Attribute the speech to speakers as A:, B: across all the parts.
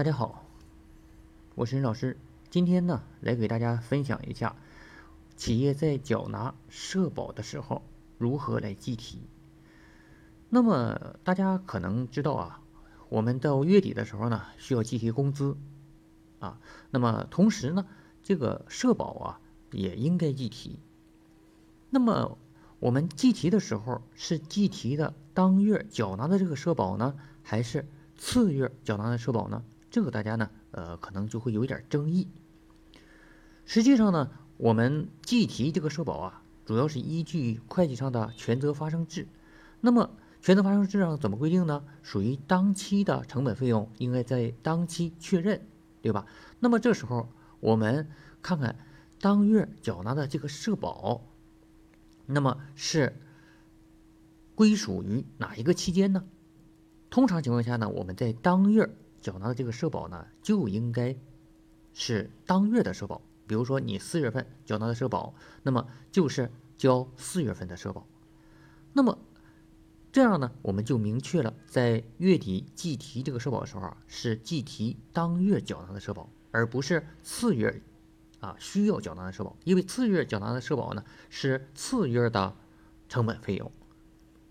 A: 大家好，我是任老师。今天呢，来给大家分享一下企业在缴纳社保的时候如何来计提。那么大家可能知道啊，我们到月底的时候呢，需要计提工资啊。那么同时呢，这个社保啊也应该计提。那么我们计提的时候是计提的当月缴纳的这个社保呢，还是次月缴纳的社保呢？这个大家呢，呃，可能就会有一点争议。实际上呢，我们计提这个社保啊，主要是依据会计上的权责发生制。那么权责发生制上怎么规定呢？属于当期的成本费用，应该在当期确认，对吧？那么这时候我们看看当月缴纳的这个社保，那么是归属于哪一个期间呢？通常情况下呢，我们在当月。缴纳的这个社保呢，就应该是当月的社保。比如说你四月份缴纳的社保，那么就是交四月份的社保。那么这样呢，我们就明确了在月底计提这个社保的时候啊，是计提当月缴纳的社保，而不是次月啊需要缴纳的社保。因为次月缴纳的社保呢，是次月的成本费用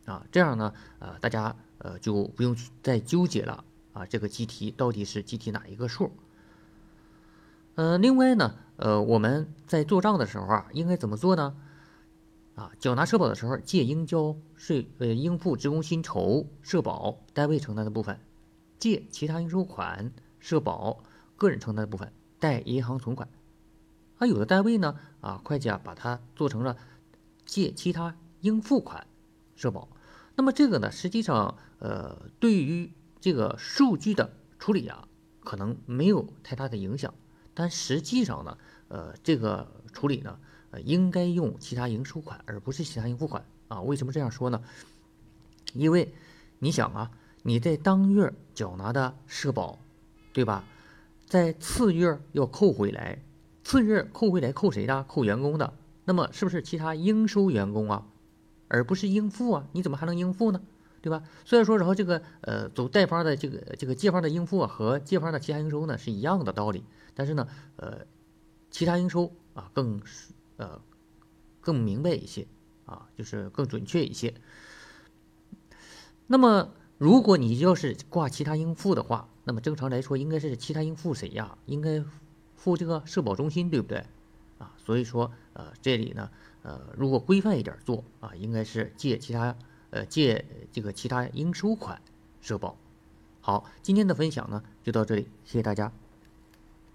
A: 啊。这样呢，呃，大家呃就不用再纠结了。啊，这个计提到底是计提哪一个数？呃，另外呢，呃，我们在做账的时候啊，应该怎么做呢？啊，缴纳社保的时候，借应交税，呃，应付职工薪酬、社保单位承担的部分；借其他应收款、社保个人承担的部分，贷银行存款。啊，有的单位呢，啊，会计啊，把它做成了借其他应付款、社保。那么这个呢，实际上，呃，对于这个数据的处理啊，可能没有太大的影响，但实际上呢，呃，这个处理呢，呃，应该用其他应收款，而不是其他应付款啊。为什么这样说呢？因为你想啊，你在当月缴纳的社保，对吧？在次月要扣回来，次月扣回来扣谁的？扣员工的。那么是不是其他应收员工啊，而不是应付啊？你怎么还能应付呢？对吧？虽然说，然后这个呃，走贷方的这个这个借方的应付啊，和借方的其他应收呢是一样的道理，但是呢，呃，其他应收啊更呃更明白一些啊，就是更准确一些。那么，如果你要是挂其他应付的话，那么正常来说应该是其他应付谁呀？应该付这个社保中心，对不对？啊，所以说呃，这里呢呃，如果规范一点做啊，应该是借其他。呃，借这个其他应收款社保。好，今天的分享呢就到这里，谢谢大家。